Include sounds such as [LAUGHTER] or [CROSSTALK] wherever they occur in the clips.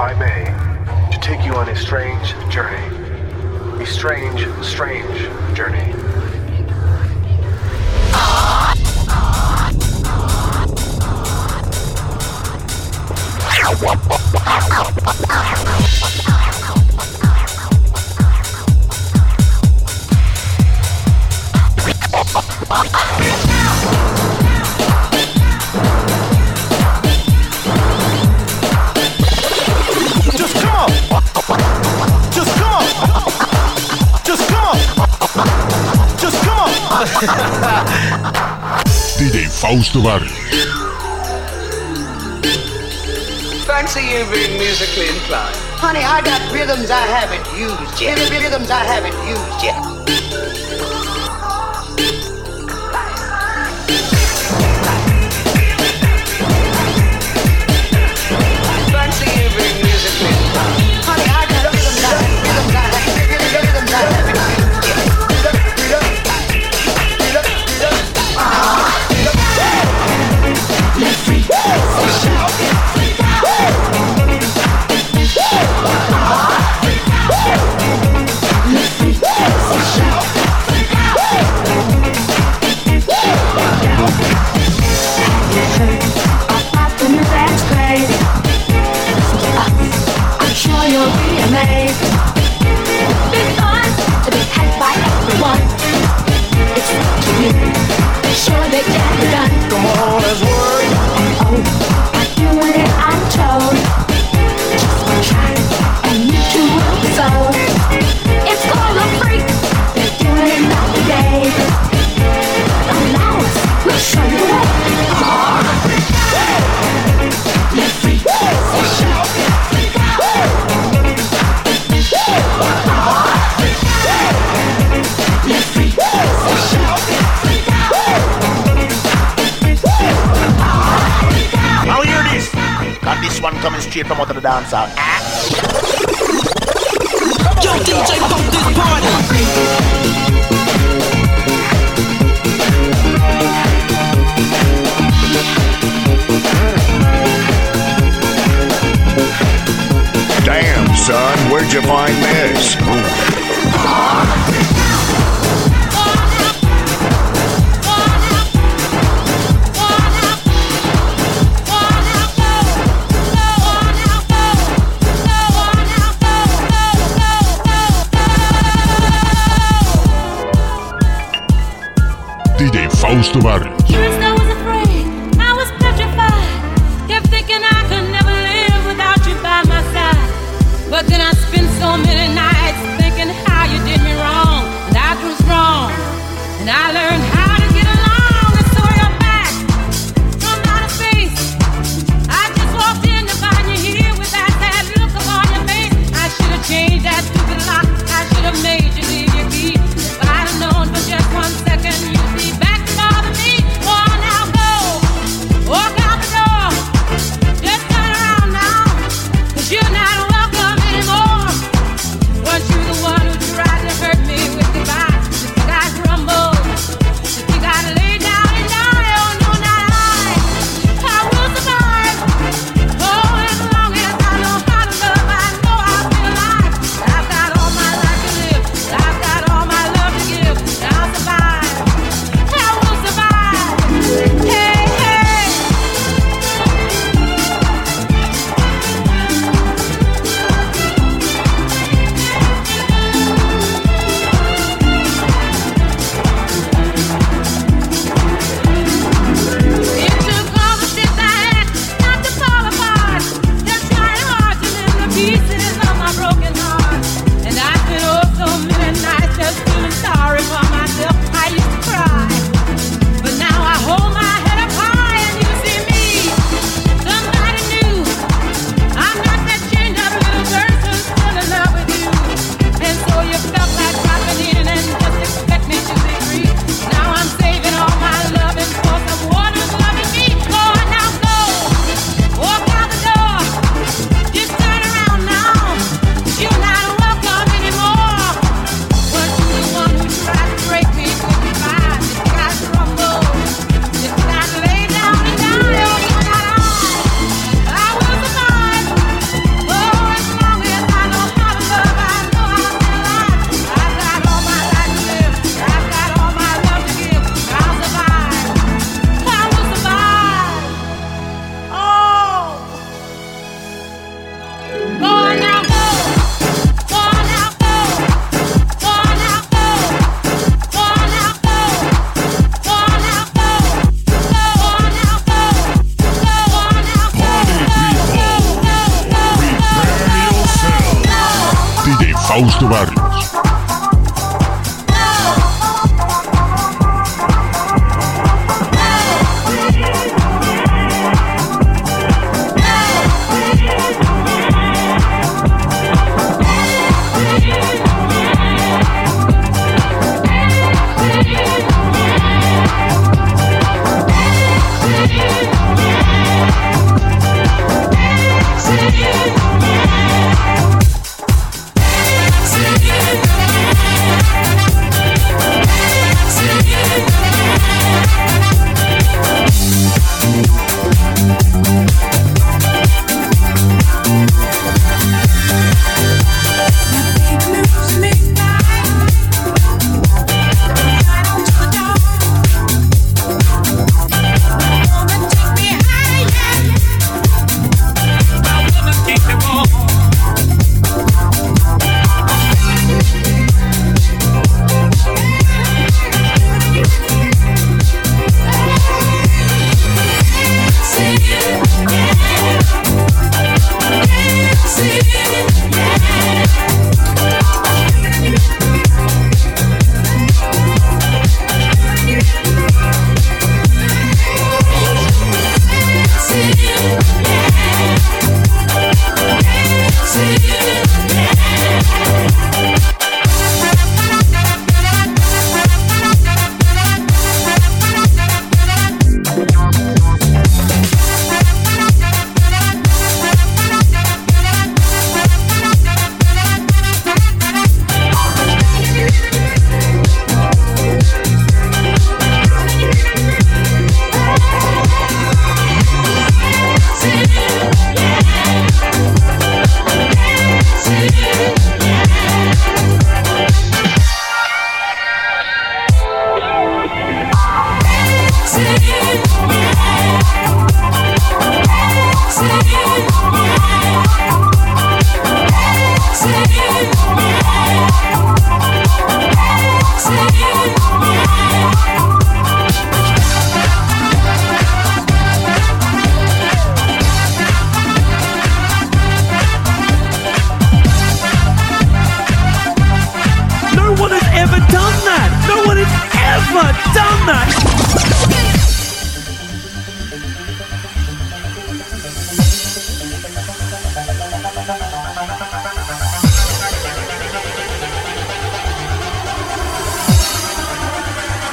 I may, to take you on a strange journey. A strange, strange journey. [LAUGHS] DJ Fausto Barrio. Fancy you being musically inclined. Honey, I got rhythms I haven't used yet. Rhythms I haven't used yet. Tom's out. Ah!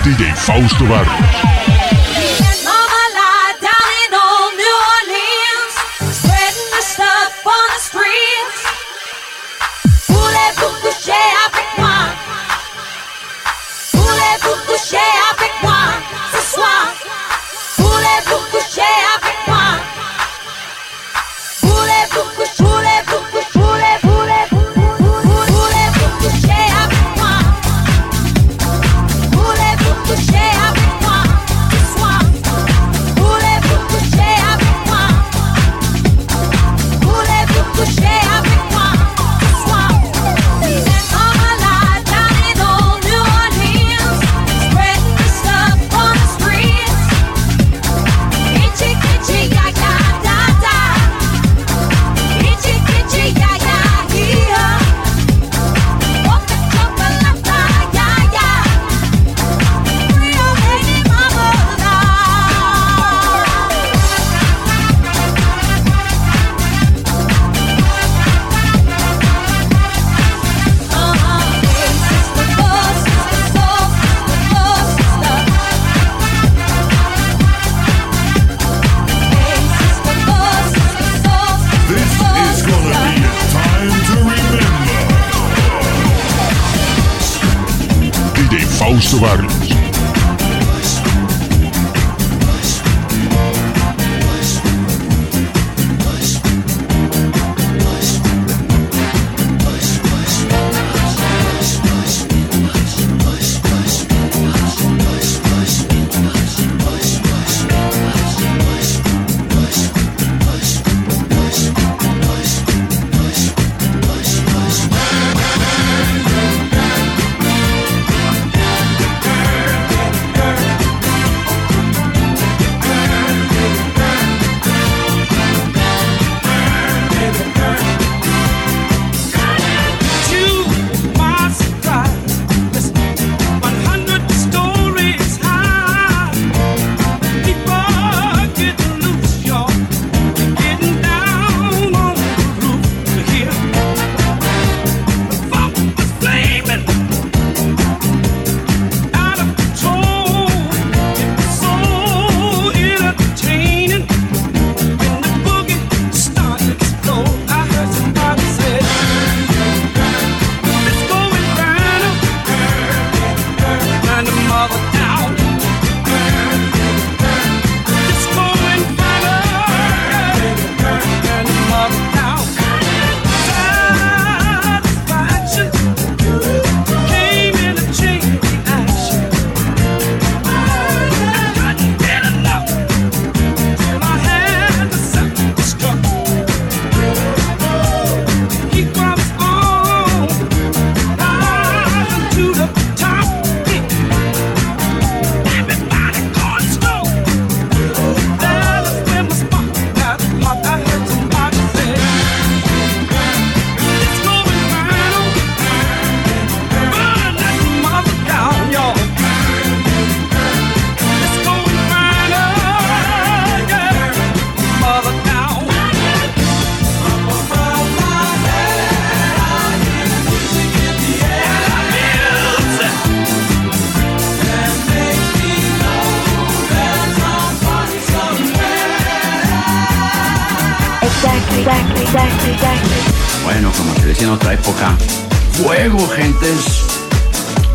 DJ Fausto Barrios.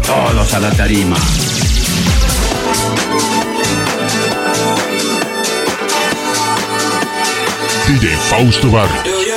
Todos a la tarima. DJ Fausto Barrios.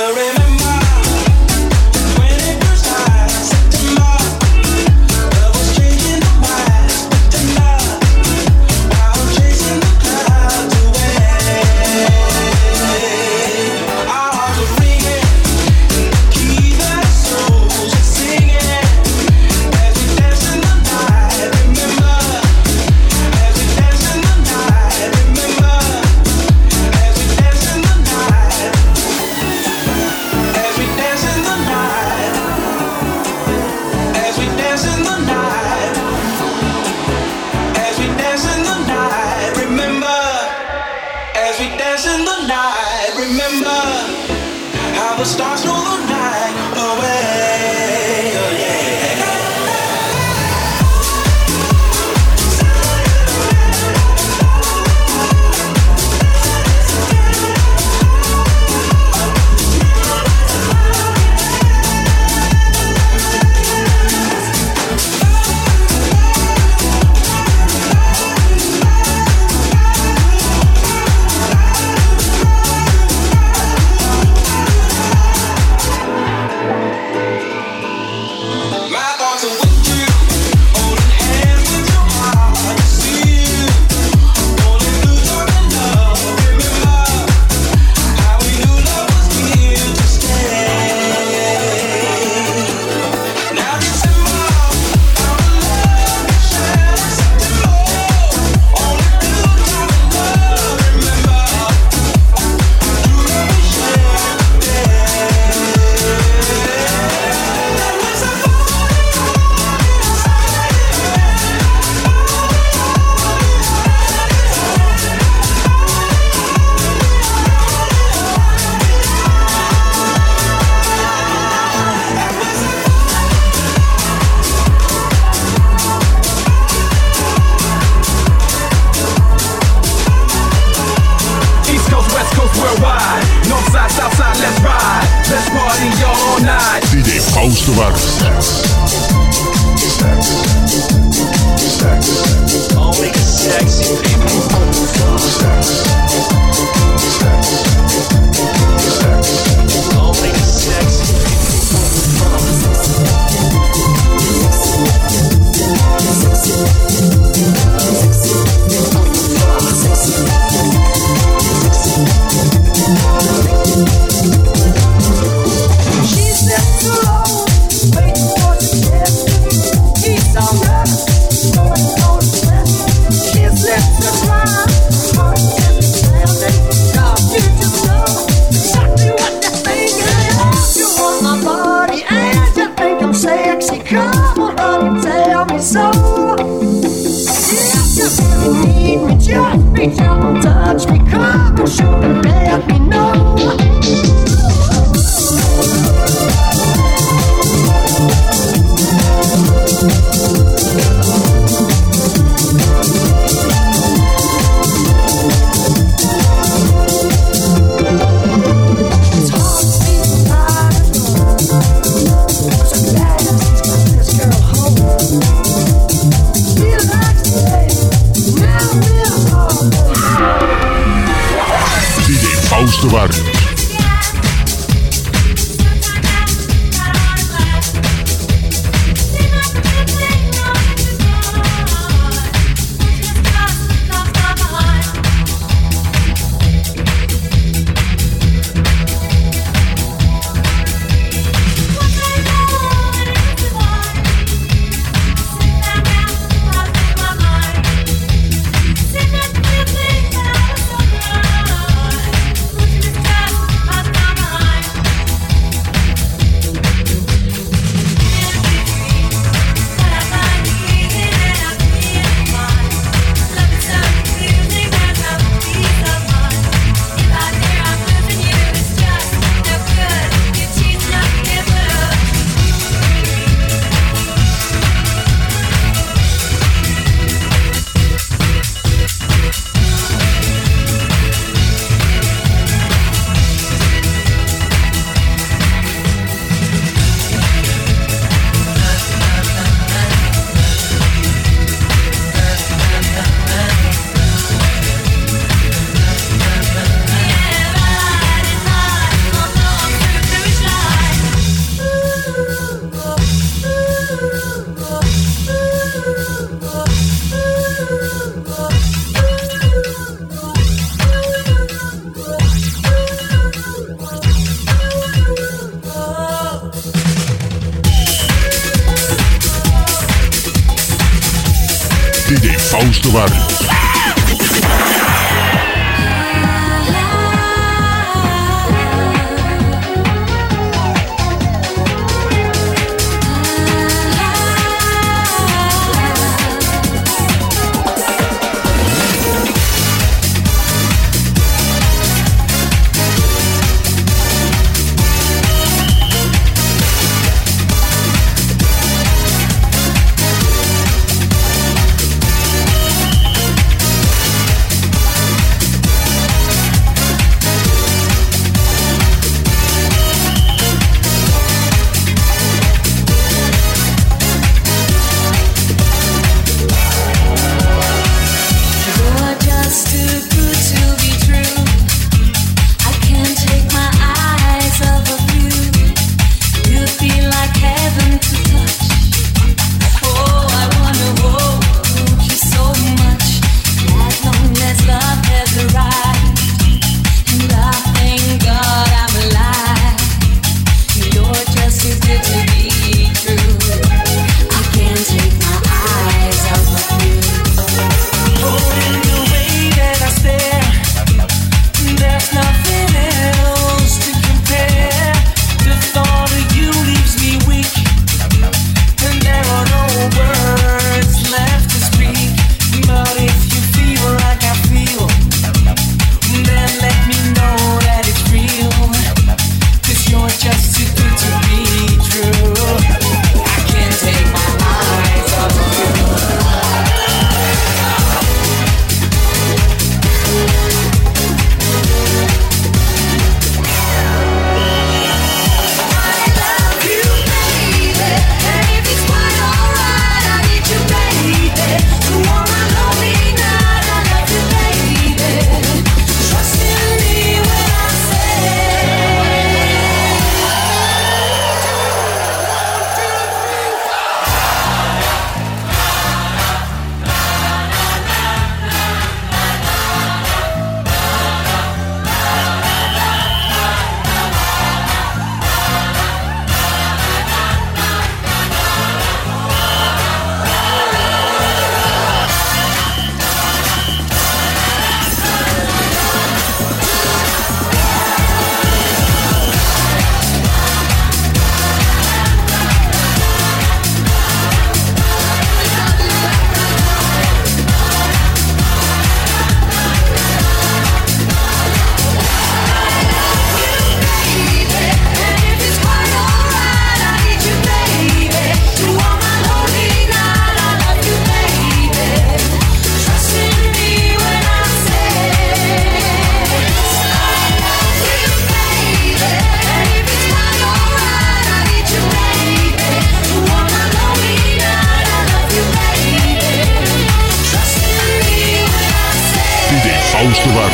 estudar.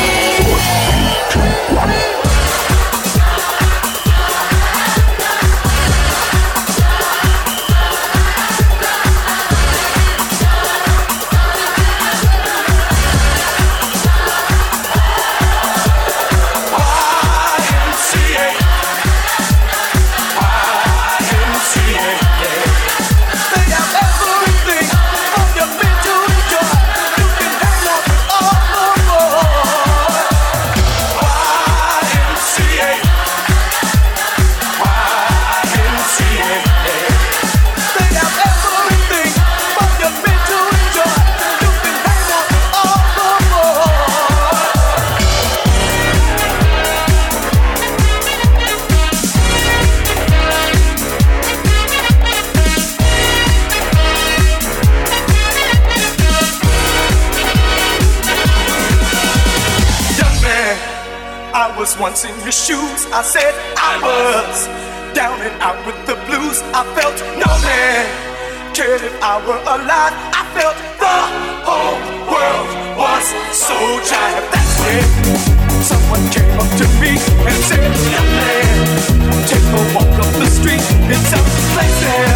your shoes. I said I was down and out with the blues. I felt no man cared if I were alive. I felt the whole world was so giant. That's when someone came up to me and said, Young man, take a walk up the street. It's a place there.